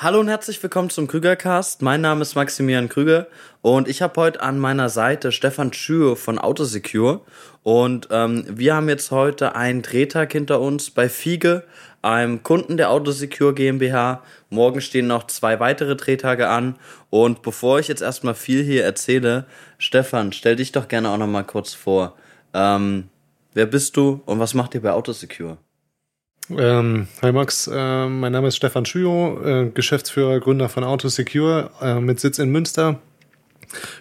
Hallo und herzlich willkommen zum Krügercast. Mein Name ist Maximilian Krüger und ich habe heute an meiner Seite Stefan Schür von Autosecure. Und ähm, wir haben jetzt heute einen Drehtag hinter uns bei Fiege, einem Kunden der Autosecure GmbH. Morgen stehen noch zwei weitere Drehtage an. Und bevor ich jetzt erstmal viel hier erzähle, Stefan, stell dich doch gerne auch nochmal kurz vor. Ähm, wer bist du und was macht ihr bei Autosecure? Ähm, hi Max, äh, mein Name ist Stefan Schüo, äh, Geschäftsführer, Gründer von Autosecure äh, mit Sitz in Münster.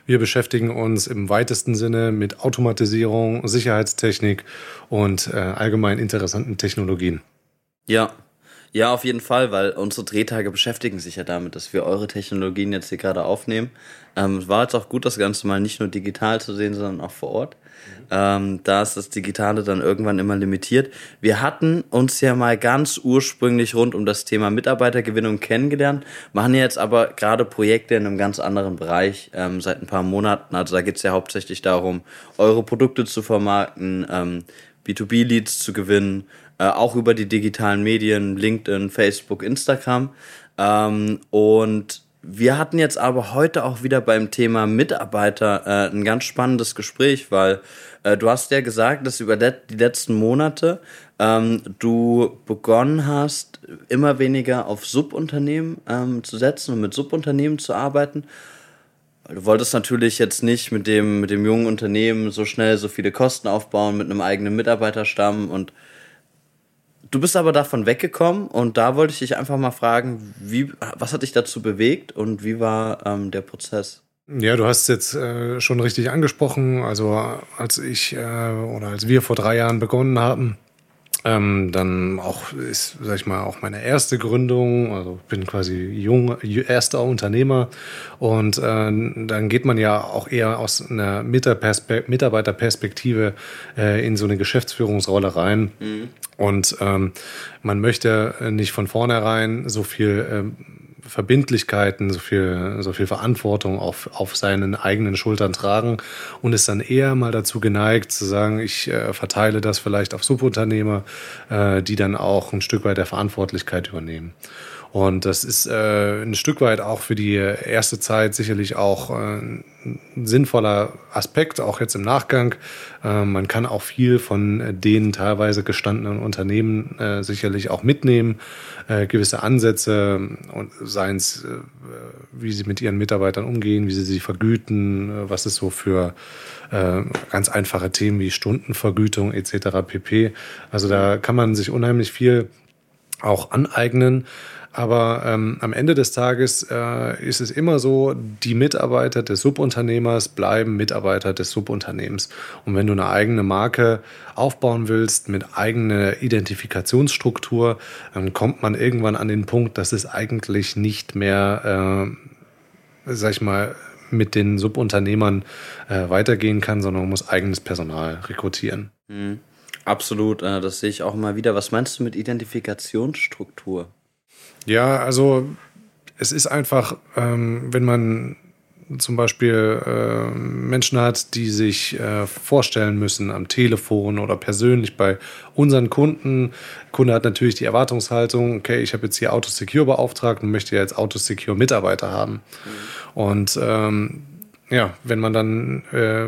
Wir beschäftigen uns im weitesten Sinne mit Automatisierung, Sicherheitstechnik und äh, allgemein interessanten Technologien. Ja, ja, auf jeden Fall, weil unsere Drehtage beschäftigen sich ja damit, dass wir eure Technologien jetzt hier gerade aufnehmen. Ähm, es war jetzt auch gut, das Ganze mal nicht nur digital zu sehen, sondern auch vor Ort. Ähm, da ist das Digitale dann irgendwann immer limitiert. Wir hatten uns ja mal ganz ursprünglich rund um das Thema Mitarbeitergewinnung kennengelernt, machen jetzt aber gerade Projekte in einem ganz anderen Bereich ähm, seit ein paar Monaten. Also da geht es ja hauptsächlich darum, eure Produkte zu vermarkten, ähm, B2B-Leads zu gewinnen, äh, auch über die digitalen Medien, LinkedIn, Facebook, Instagram. Ähm, und wir hatten jetzt aber heute auch wieder beim Thema Mitarbeiter äh, ein ganz spannendes Gespräch, weil äh, du hast ja gesagt, dass über die letzten Monate ähm, du begonnen hast, immer weniger auf Subunternehmen ähm, zu setzen und mit Subunternehmen zu arbeiten. Du wolltest natürlich jetzt nicht mit dem, mit dem jungen Unternehmen so schnell so viele Kosten aufbauen, mit einem eigenen Mitarbeiterstamm und Du bist aber davon weggekommen und da wollte ich dich einfach mal fragen, wie, was hat dich dazu bewegt und wie war ähm, der Prozess? Ja, du hast jetzt äh, schon richtig angesprochen. Also als ich äh, oder als wir vor drei Jahren begonnen haben, ähm, dann auch ist, sag ich mal, auch meine erste Gründung. Also bin quasi jung, erster Unternehmer und äh, dann geht man ja auch eher aus einer Mitarbeiterperspektive äh, in so eine Geschäftsführungsrolle rein. Mhm. Und ähm, man möchte nicht von vornherein so viel ähm, Verbindlichkeiten, so viel, so viel Verantwortung auf, auf seinen eigenen Schultern tragen und ist dann eher mal dazu geneigt zu sagen, ich äh, verteile das vielleicht auf Subunternehmer, äh, die dann auch ein Stück weit der Verantwortlichkeit übernehmen. Und das ist äh, ein Stück weit auch für die erste Zeit sicherlich auch äh, sinnvoller Aspekt, auch jetzt im Nachgang. Äh, man kann auch viel von den teilweise gestandenen Unternehmen äh, sicherlich auch mitnehmen, äh, gewisse Ansätze seien es, äh, wie sie mit ihren Mitarbeitern umgehen, wie sie sie vergüten, was es so für ganz einfache Themen wie Stundenvergütung etc. pp. Also da kann man sich unheimlich viel auch aneignen. Aber ähm, am Ende des Tages äh, ist es immer so, die Mitarbeiter des Subunternehmers bleiben Mitarbeiter des Subunternehmens. Und wenn du eine eigene Marke aufbauen willst mit eigener Identifikationsstruktur, dann kommt man irgendwann an den Punkt, dass es eigentlich nicht mehr, äh, sag ich mal, mit den Subunternehmern äh, weitergehen kann, sondern man muss eigenes Personal rekrutieren. Mhm. Absolut, äh, das sehe ich auch immer wieder. Was meinst du mit Identifikationsstruktur? Ja, also es ist einfach, ähm, wenn man zum Beispiel äh, Menschen hat, die sich äh, vorstellen müssen am Telefon oder persönlich bei unseren Kunden. Der Kunde hat natürlich die Erwartungshaltung, okay, ich habe jetzt hier Autosecure beauftragt und möchte jetzt Autosecure Mitarbeiter haben. Mhm. Und ähm, ja, wenn man dann, äh,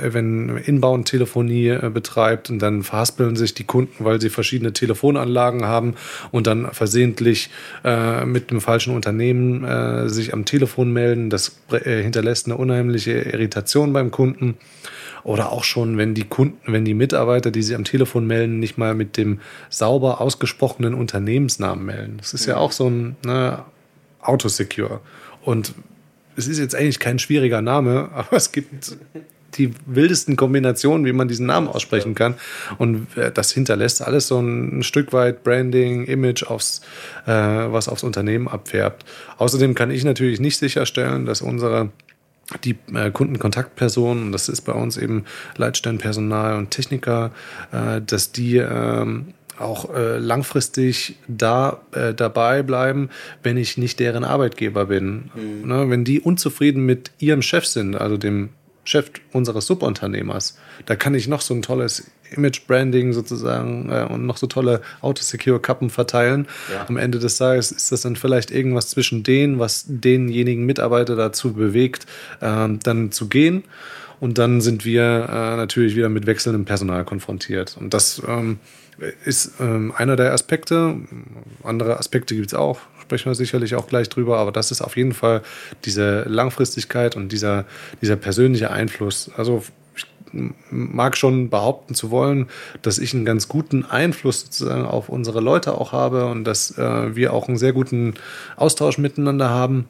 wenn Inbound-Telefonie äh, betreibt und dann verhaspeln sich die Kunden, weil sie verschiedene Telefonanlagen haben und dann versehentlich äh, mit dem falschen Unternehmen äh, sich am Telefon melden, das äh, hinterlässt eine unheimliche Irritation beim Kunden. Oder auch schon, wenn die Kunden, wenn die Mitarbeiter, die sie am Telefon melden, nicht mal mit dem sauber ausgesprochenen Unternehmensnamen melden. Das ist ja auch so ein ne, Autosecure. Und es ist jetzt eigentlich kein schwieriger Name, aber es gibt die wildesten Kombinationen, wie man diesen Namen aussprechen kann. Und äh, das hinterlässt alles so ein Stück weit Branding, Image, aufs, äh, was aufs Unternehmen abfärbt. Außerdem kann ich natürlich nicht sicherstellen, dass unsere die äh, Kundenkontaktpersonen, das ist bei uns eben Leitstellenpersonal und Techniker, äh, dass die ähm, auch äh, langfristig da äh, dabei bleiben, wenn ich nicht deren Arbeitgeber bin. Mhm. Ne, wenn die unzufrieden mit ihrem Chef sind, also dem Chef unseres Subunternehmers. Da kann ich noch so ein tolles Image-Branding sozusagen äh, und noch so tolle Autosecure-Kappen verteilen. Ja. Am Ende des Tages ist das dann vielleicht irgendwas zwischen denen, was denjenigen Mitarbeiter dazu bewegt, äh, dann zu gehen. Und dann sind wir äh, natürlich wieder mit wechselndem Personal konfrontiert. Und das ähm, ist ähm, einer der Aspekte. Andere Aspekte gibt es auch, sprechen wir sicherlich auch gleich drüber, aber das ist auf jeden Fall diese Langfristigkeit und dieser, dieser persönliche Einfluss. Also ich mag schon behaupten zu wollen, dass ich einen ganz guten Einfluss sozusagen auf unsere Leute auch habe und dass äh, wir auch einen sehr guten Austausch miteinander haben.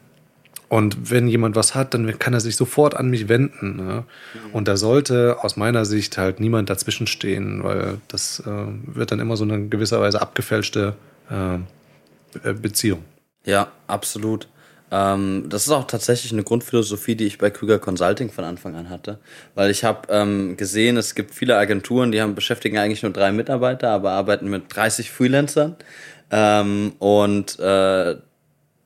Und wenn jemand was hat, dann kann er sich sofort an mich wenden. Ne? Und da sollte aus meiner Sicht halt niemand dazwischen stehen, weil das äh, wird dann immer so eine gewisserweise abgefälschte äh, Beziehung. Ja, absolut. Ähm, das ist auch tatsächlich eine Grundphilosophie, die ich bei Krüger Consulting von Anfang an hatte. Weil ich habe ähm, gesehen, es gibt viele Agenturen, die haben beschäftigen eigentlich nur drei Mitarbeiter, aber arbeiten mit 30 Freelancern. Ähm, und äh,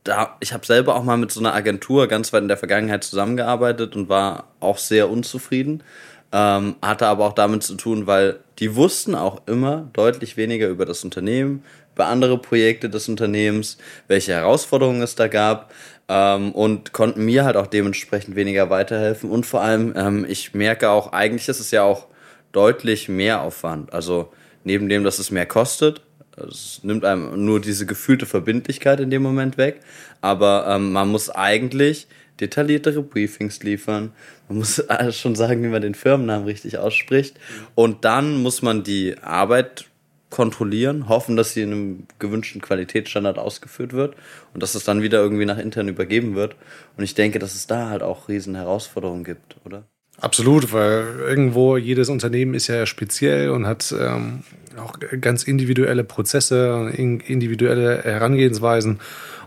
da, ich habe selber auch mal mit so einer Agentur ganz weit in der Vergangenheit zusammengearbeitet und war auch sehr unzufrieden. Ähm, hatte aber auch damit zu tun, weil die wussten auch immer deutlich weniger über das Unternehmen, über andere Projekte des Unternehmens, welche Herausforderungen es da gab ähm, und konnten mir halt auch dementsprechend weniger weiterhelfen. Und vor allem, ähm, ich merke auch, eigentlich ist es ja auch deutlich mehr Aufwand. Also neben dem, dass es mehr kostet, es nimmt einem nur diese gefühlte Verbindlichkeit in dem Moment weg. Aber ähm, man muss eigentlich detailliertere Briefings liefern. Man muss schon sagen, wie man den Firmennamen richtig ausspricht. Und dann muss man die Arbeit kontrollieren, hoffen, dass sie in einem gewünschten Qualitätsstandard ausgeführt wird und dass es dann wieder irgendwie nach intern übergeben wird. Und ich denke, dass es da halt auch riesen Herausforderungen gibt, oder? Absolut, weil irgendwo jedes Unternehmen ist ja speziell und hat ähm, auch ganz individuelle Prozesse, individuelle Herangehensweisen.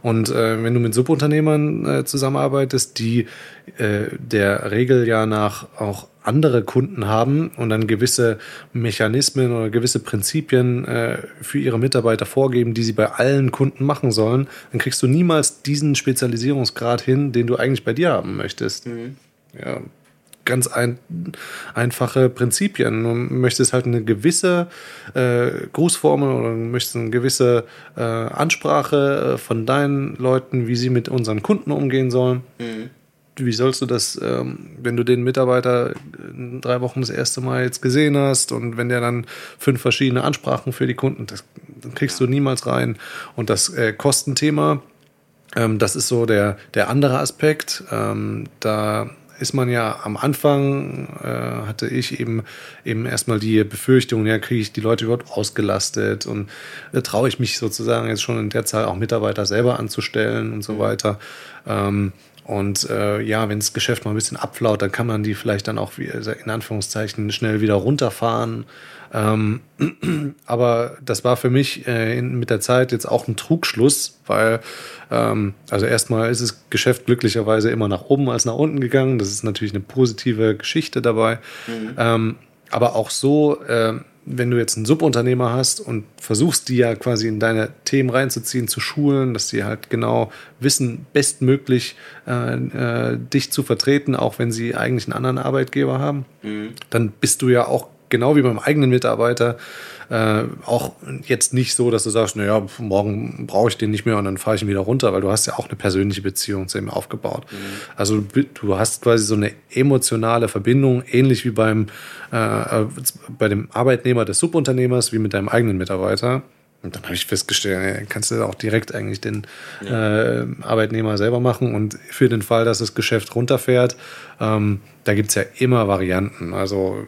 Und äh, wenn du mit Subunternehmern äh, zusammenarbeitest, die äh, der Regel ja nach auch andere Kunden haben und dann gewisse Mechanismen oder gewisse Prinzipien äh, für ihre Mitarbeiter vorgeben, die sie bei allen Kunden machen sollen, dann kriegst du niemals diesen Spezialisierungsgrad hin, den du eigentlich bei dir haben möchtest. Mhm. Ja, ganz ein, einfache Prinzipien. Du möchtest halt eine gewisse äh, Grußformel oder du möchtest eine gewisse äh, Ansprache äh, von deinen Leuten, wie sie mit unseren Kunden umgehen sollen. Mhm. Wie sollst du das, ähm, wenn du den Mitarbeiter in drei Wochen das erste Mal jetzt gesehen hast und wenn der dann fünf verschiedene Ansprachen für die Kunden, das, das kriegst du niemals rein. Und das äh, Kostenthema, ähm, das ist so der, der andere Aspekt. Ähm, da ist man ja am Anfang, äh, hatte ich eben, eben erstmal die Befürchtung, ja, kriege ich die Leute überhaupt ausgelastet und äh, traue ich mich sozusagen jetzt schon in der Zahl auch Mitarbeiter selber anzustellen und so mhm. weiter. Ähm, und äh, ja, wenn das Geschäft mal ein bisschen abflaut, dann kann man die vielleicht dann auch in Anführungszeichen schnell wieder runterfahren. Ähm, aber das war für mich äh, in, mit der Zeit jetzt auch ein Trugschluss, weil ähm, also erstmal ist das Geschäft glücklicherweise immer nach oben als nach unten gegangen. Das ist natürlich eine positive Geschichte dabei. Mhm. Ähm, aber auch so, äh, wenn du jetzt einen Subunternehmer hast und versuchst, die ja quasi in deine Themen reinzuziehen, zu schulen, dass sie halt genau wissen, bestmöglich äh, äh, dich zu vertreten, auch wenn sie eigentlich einen anderen Arbeitgeber haben, mhm. dann bist du ja auch genau wie beim eigenen Mitarbeiter äh, auch jetzt nicht so, dass du sagst, naja, morgen brauche ich den nicht mehr und dann fahre ich ihn wieder runter, weil du hast ja auch eine persönliche Beziehung zu ihm aufgebaut. Mhm. Also du hast quasi so eine emotionale Verbindung, ähnlich wie beim äh, äh, bei dem Arbeitnehmer des Subunternehmers, wie mit deinem eigenen Mitarbeiter. Und dann habe ich festgestellt, kannst du auch direkt eigentlich den ja. äh, Arbeitnehmer selber machen. Und für den Fall, dass das Geschäft runterfährt, ähm, da gibt es ja immer Varianten. Also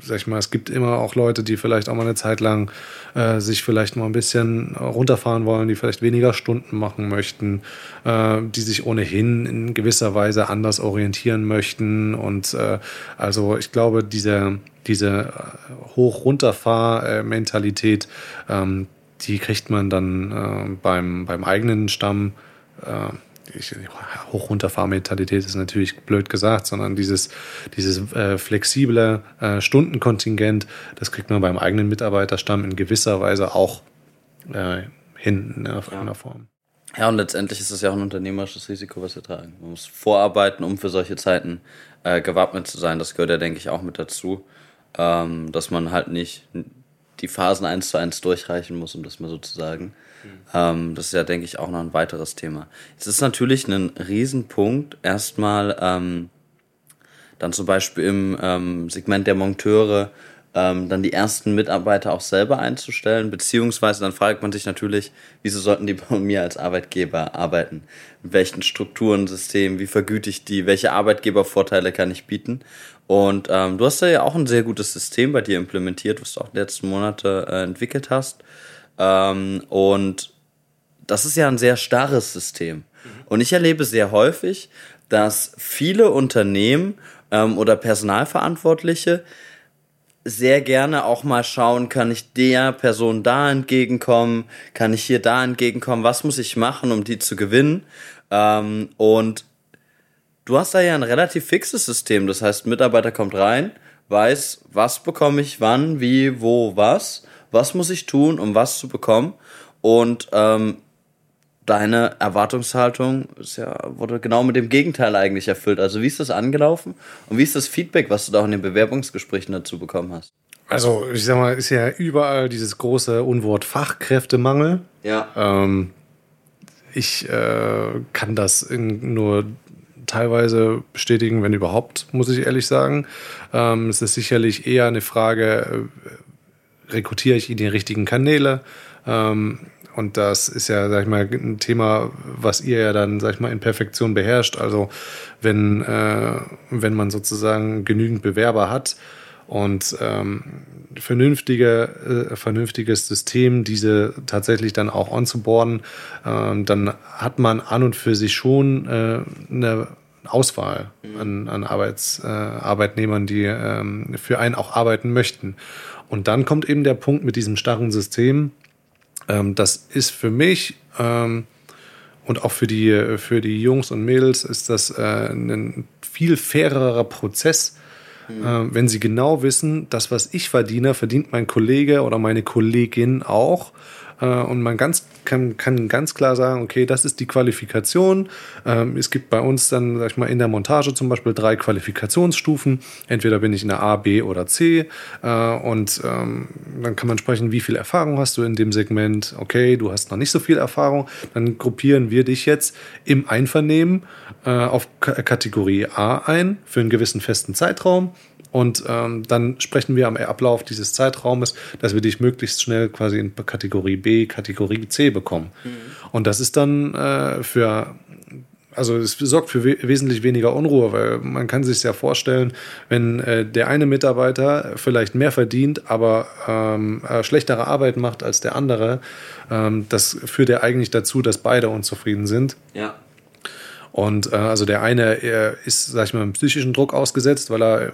sag ich mal, es gibt immer auch Leute, die vielleicht auch mal eine Zeit lang äh, sich vielleicht mal ein bisschen runterfahren wollen, die vielleicht weniger Stunden machen möchten, äh, die sich ohnehin in gewisser Weise anders orientieren möchten. Und äh, also ich glaube, diese, diese Hoch-Runterfahr-Mentalität, ähm, die kriegt man dann äh, beim, beim eigenen Stamm äh, ich, hoch mentalität ist natürlich blöd gesagt, sondern dieses, dieses äh, flexible äh, Stundenkontingent, das kriegt man beim eigenen Mitarbeiterstamm in gewisser Weise auch äh, hin in irgendeiner Form. Ja, und letztendlich ist es ja auch ein unternehmerisches Risiko, was wir tragen. Man muss vorarbeiten, um für solche Zeiten äh, gewappnet zu sein. Das gehört ja, denke ich, auch mit dazu, ähm, dass man halt nicht die Phasen eins zu eins durchreichen muss, um das mal so zu sagen. Mhm. Ähm, das ist ja, denke ich, auch noch ein weiteres Thema. Es ist natürlich ein Riesenpunkt, erstmal ähm, dann zum Beispiel im ähm, Segment der Monteure ähm, dann die ersten Mitarbeiter auch selber einzustellen, beziehungsweise dann fragt man sich natürlich, wieso sollten die bei mir als Arbeitgeber arbeiten? Mit welchen Strukturen, Systemen, wie vergüte ich die, welche Arbeitgebervorteile kann ich bieten? Und ähm, du hast ja auch ein sehr gutes System bei dir implementiert, was du auch die letzten Monate äh, entwickelt hast. Ähm, und das ist ja ein sehr starres System. Und ich erlebe sehr häufig, dass viele Unternehmen ähm, oder Personalverantwortliche sehr gerne auch mal schauen, kann ich der Person da entgegenkommen, kann ich hier da entgegenkommen, was muss ich machen, um die zu gewinnen. Ähm, und du hast da ja ein relativ fixes System, das heißt, Mitarbeiter kommt rein, weiß, was bekomme ich wann, wie, wo, was, was muss ich tun, um was zu bekommen. Und ähm, deine Erwartungshaltung ist ja, wurde genau mit dem Gegenteil eigentlich erfüllt. Also wie ist das angelaufen und wie ist das Feedback, was du da auch in den Bewerbungsgesprächen dazu bekommen hast? Also ich sag mal, ist ja überall dieses große Unwort Fachkräftemangel. Ja. Ähm, ich äh, kann das nur teilweise bestätigen, wenn überhaupt, muss ich ehrlich sagen. Ähm, es ist sicherlich eher eine Frage, äh, rekrutiere ich in die richtigen Kanäle? Ähm, und das ist ja, sag ich mal, ein Thema, was ihr ja dann, sag ich mal, in Perfektion beherrscht. Also wenn, äh, wenn man sozusagen genügend Bewerber hat und ähm, vernünftige, äh, vernünftiges System, diese tatsächlich dann auch onzuboarden, äh, dann hat man an und für sich schon äh, eine Auswahl an, an Arbeits, äh, Arbeitnehmern, die ähm, für einen auch arbeiten möchten. Und dann kommt eben der Punkt mit diesem starren System, ähm, das ist für mich ähm, und auch für die, für die Jungs und Mädels ist das äh, ein viel fairerer Prozess, mhm. äh, wenn sie genau wissen, das, was ich verdiene, verdient mein Kollege oder meine Kollegin auch. Äh, und man ganz, kann, kann ganz klar sagen, okay, das ist die Qualifikation. Ähm, es gibt bei uns dann, sag ich mal, in der Montage zum Beispiel drei Qualifikationsstufen. Entweder bin ich in der A, B oder C. Äh, und ähm, dann kann man sprechen, wie viel Erfahrung hast du in dem Segment. Okay, du hast noch nicht so viel Erfahrung. Dann gruppieren wir dich jetzt im Einvernehmen äh, auf Kategorie A ein für einen gewissen festen Zeitraum. Und ähm, dann sprechen wir am Ablauf dieses Zeitraumes, dass wir dich möglichst schnell quasi in Kategorie B, Kategorie C bekommen. Mhm. Und das ist dann äh, für also es sorgt für we wesentlich weniger Unruhe, weil man kann sich ja vorstellen, wenn äh, der eine Mitarbeiter vielleicht mehr verdient, aber ähm, äh, schlechtere Arbeit macht als der andere, ähm, das führt ja eigentlich dazu, dass beide unzufrieden sind. Ja. Und äh, also der eine er ist, sag ich mal, einem psychischen Druck ausgesetzt, weil er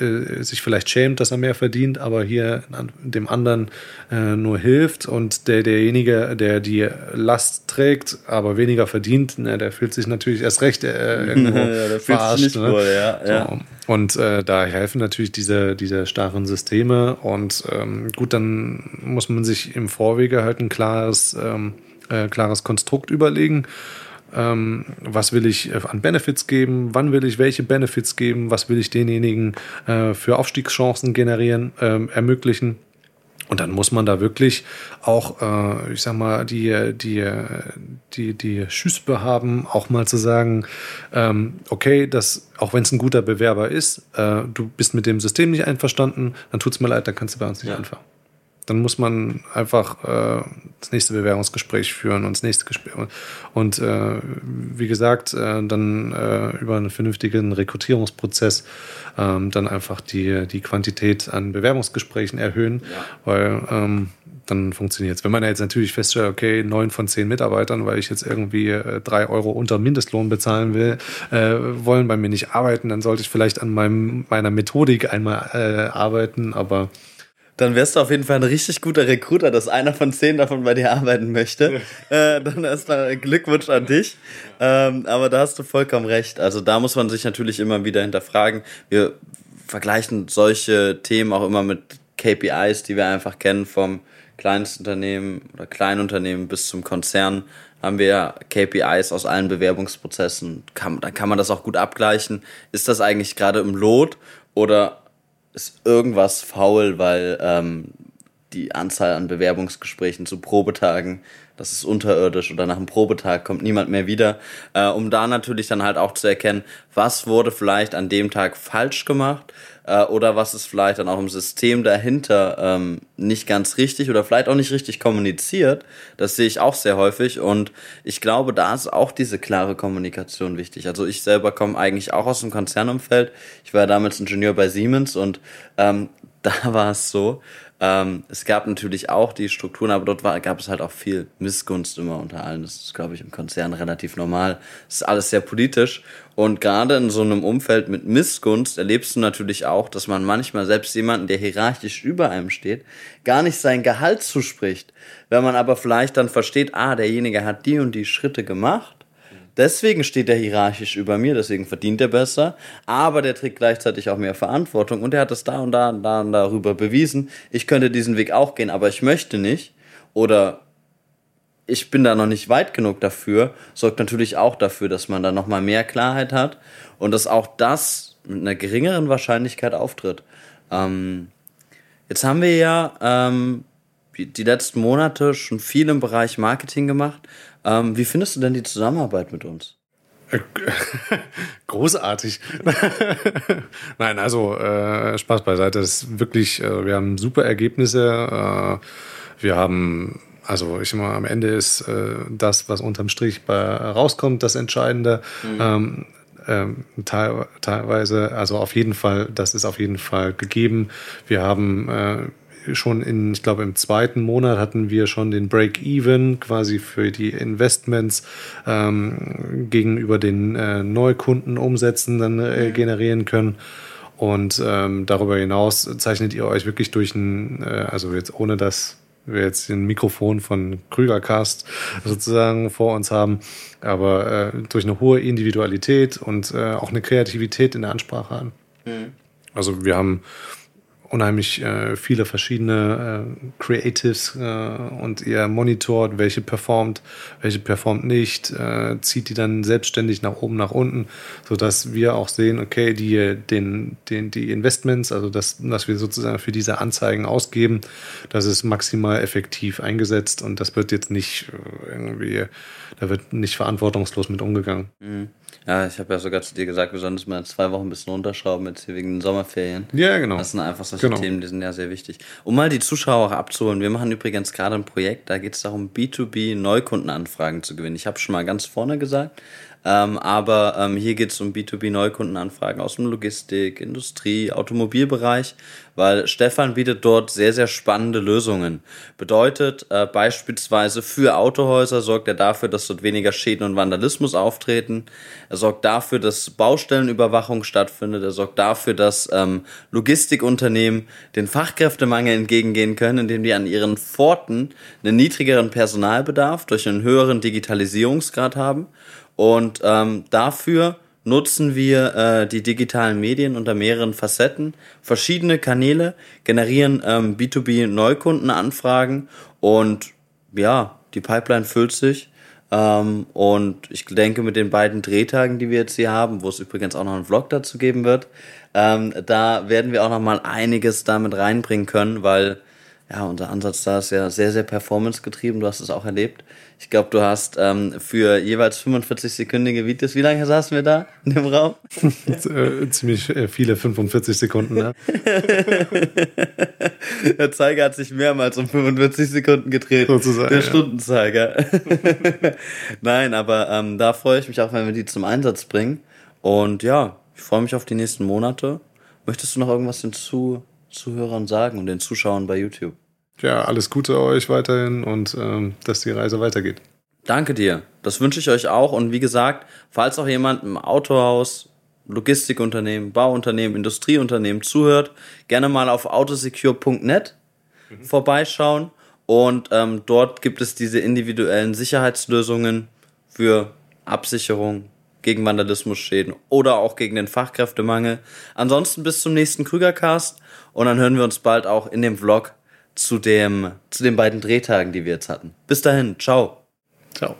äh, äh, sich vielleicht schämt, dass er mehr verdient, aber hier dem anderen äh, nur hilft. Und der, derjenige, der die Last trägt, aber weniger verdient, na, der fühlt sich natürlich erst recht äh, irgendwo ja, der verarscht. Ne? wohl, ja, ja. So. Und äh, da helfen natürlich diese, diese starren Systeme. Und ähm, gut, dann muss man sich im Vorwege halt ein klares, ähm, äh, klares Konstrukt überlegen ähm, was will ich äh, an Benefits geben, wann will ich welche Benefits geben, was will ich denjenigen äh, für Aufstiegschancen generieren, äh, ermöglichen. Und dann muss man da wirklich auch, äh, ich sag mal, die, die, die, die Schüspe haben, auch mal zu sagen, ähm, okay, das, auch wenn es ein guter Bewerber ist, äh, du bist mit dem System nicht einverstanden, dann tut es mir leid, dann kannst du bei uns nicht ja. anfangen dann muss man einfach äh, das nächste Bewerbungsgespräch führen und das nächste Gespräch. Und äh, wie gesagt, äh, dann äh, über einen vernünftigen Rekrutierungsprozess ähm, dann einfach die, die Quantität an Bewerbungsgesprächen erhöhen, ja. weil ähm, dann funktioniert es. Wenn man jetzt natürlich feststellt, okay, neun von zehn Mitarbeitern, weil ich jetzt irgendwie äh, drei Euro unter Mindestlohn bezahlen will, äh, wollen bei mir nicht arbeiten, dann sollte ich vielleicht an meinem, meiner Methodik einmal arbeiten, aber dann wärst du auf jeden Fall ein richtig guter Recruiter, dass einer von zehn davon bei dir arbeiten möchte. äh, dann erstmal Glückwunsch an dich. Ähm, aber da hast du vollkommen recht. Also da muss man sich natürlich immer wieder hinterfragen. Wir vergleichen solche Themen auch immer mit KPIs, die wir einfach kennen vom Kleinstunternehmen oder Kleinunternehmen bis zum Konzern. haben wir ja KPIs aus allen Bewerbungsprozessen. Kann, dann kann man das auch gut abgleichen. Ist das eigentlich gerade im Lot oder ist irgendwas faul, weil ähm, die Anzahl an Bewerbungsgesprächen zu Probetagen, das ist unterirdisch oder nach einem Probetag kommt niemand mehr wieder, äh, um da natürlich dann halt auch zu erkennen, was wurde vielleicht an dem Tag falsch gemacht äh, oder was ist vielleicht dann auch im System dahinter ähm, nicht ganz richtig oder vielleicht auch nicht richtig kommuniziert. Das sehe ich auch sehr häufig und ich glaube, da ist auch diese klare Kommunikation wichtig. Also ich selber komme eigentlich auch aus dem Konzernumfeld. Ich war damals Ingenieur bei Siemens und ähm, da war es so, ähm, es gab natürlich auch die Strukturen, aber dort war, gab es halt auch viel Missgunst immer unter allen. Das ist, glaube ich, im Konzern relativ normal. Es ist alles sehr politisch. Und gerade in so einem Umfeld mit Missgunst erlebst du natürlich auch, dass man manchmal selbst jemanden, der hierarchisch über einem steht, gar nicht sein Gehalt zuspricht. Wenn man aber vielleicht dann versteht, ah, derjenige hat die und die Schritte gemacht, Deswegen steht er hierarchisch über mir, deswegen verdient er besser, aber der trägt gleichzeitig auch mehr Verantwortung und er hat das da und da und da und darüber bewiesen. Ich könnte diesen Weg auch gehen, aber ich möchte nicht oder ich bin da noch nicht weit genug dafür, sorgt natürlich auch dafür, dass man da nochmal mehr Klarheit hat und dass auch das mit einer geringeren Wahrscheinlichkeit auftritt. Ähm, jetzt haben wir ja ähm, die letzten Monate schon viel im Bereich Marketing gemacht. Ähm, wie findest du denn die Zusammenarbeit mit uns? Großartig. Nein, also äh, Spaß beiseite. Das ist wirklich, äh, wir haben super Ergebnisse. Äh, wir haben, also ich mal, am Ende ist äh, das, was unterm Strich bei rauskommt, das Entscheidende. Mhm. Ähm, ähm, teil, teilweise, also auf jeden Fall, das ist auf jeden Fall gegeben. Wir haben äh, schon in, ich glaube, im zweiten Monat hatten wir schon den Break-Even quasi für die Investments ähm, gegenüber den äh, Neukundenumsätzen dann äh, generieren können. Und ähm, darüber hinaus zeichnet ihr euch wirklich durch ein, äh, also jetzt ohne dass wir jetzt ein Mikrofon von Krügercast sozusagen vor uns haben, aber äh, durch eine hohe Individualität und äh, auch eine Kreativität in der Ansprache an. Mhm. Also wir haben unheimlich äh, viele verschiedene äh, Creatives äh, und ihr monitort, welche performt, welche performt nicht, äh, zieht die dann selbstständig nach oben, nach unten, sodass wir auch sehen, okay, die, den, den, die Investments, also das, was wir sozusagen für diese Anzeigen ausgeben, das ist maximal effektiv eingesetzt und das wird jetzt nicht äh, irgendwie, da wird nicht verantwortungslos mit umgegangen. Mhm. Ja, ich habe ja sogar zu dir gesagt, wir sollen das mal in zwei Wochen ein bisschen runterschrauben, jetzt hier wegen den Sommerferien. Ja, genau. Das sind einfach solche genau. Themen, die sind ja sehr wichtig. Um mal die Zuschauer auch abzuholen, wir machen übrigens gerade ein Projekt, da geht es darum, B2B-Neukundenanfragen zu gewinnen. Ich habe schon mal ganz vorne gesagt, ähm, aber ähm, hier geht es um B2B-Neukundenanfragen aus dem Logistik, Industrie, Automobilbereich, weil Stefan bietet dort sehr, sehr spannende Lösungen. Bedeutet äh, beispielsweise für Autohäuser sorgt er dafür, dass dort weniger Schäden und Vandalismus auftreten. Er sorgt dafür, dass Baustellenüberwachung stattfindet. Er sorgt dafür, dass ähm, Logistikunternehmen den Fachkräftemangel entgegengehen können, indem die an ihren Pforten einen niedrigeren Personalbedarf durch einen höheren Digitalisierungsgrad haben und ähm, dafür nutzen wir äh, die digitalen Medien unter mehreren Facetten, verschiedene Kanäle, generieren ähm, B2B-Neukundenanfragen und ja, die Pipeline füllt sich. Ähm, und ich denke, mit den beiden Drehtagen, die wir jetzt hier haben, wo es übrigens auch noch einen Vlog dazu geben wird, ähm, da werden wir auch noch mal einiges damit reinbringen können, weil ja, unser Ansatz da ist ja sehr, sehr performance-getrieben. Du hast es auch erlebt. Ich glaube, du hast ähm, für jeweils 45-sekündige Videos, wie lange saßen wir da in dem Raum? Äh, ziemlich äh, viele 45 Sekunden, ne? Der Zeiger hat sich mehrmals um 45 Sekunden gedreht. Sozusagen, Der Stundenzeiger. Nein, aber ähm, da freue ich mich auch, wenn wir die zum Einsatz bringen. Und ja, ich freue mich auf die nächsten Monate. Möchtest du noch irgendwas hinzu Zuhörern sagen und den Zuschauern bei YouTube? Ja, alles Gute euch weiterhin und ähm, dass die Reise weitergeht. Danke dir. Das wünsche ich euch auch. Und wie gesagt, falls auch jemand im Autohaus, Logistikunternehmen, Bauunternehmen, Industrieunternehmen zuhört, gerne mal auf autosecure.net mhm. vorbeischauen. Und ähm, dort gibt es diese individuellen Sicherheitslösungen für Absicherung, gegen Vandalismusschäden oder auch gegen den Fachkräftemangel. Ansonsten bis zum nächsten Krügercast und dann hören wir uns bald auch in dem Vlog zu dem zu den beiden Drehtagen, die wir jetzt hatten. Bis dahin, ciao. Ciao.